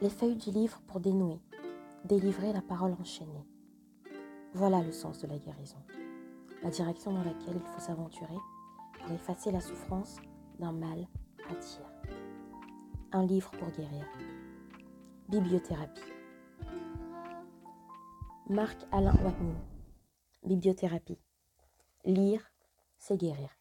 les feuilles du livre pour dénouer, délivrer la parole enchaînée. Voilà le sens de la guérison, la direction dans laquelle il faut s'aventurer pour effacer la souffrance d'un mal à dire. Un livre pour guérir. Bibliothérapie. Marc Alain Watnin. Bibliothérapie. Lire, c'est guérir.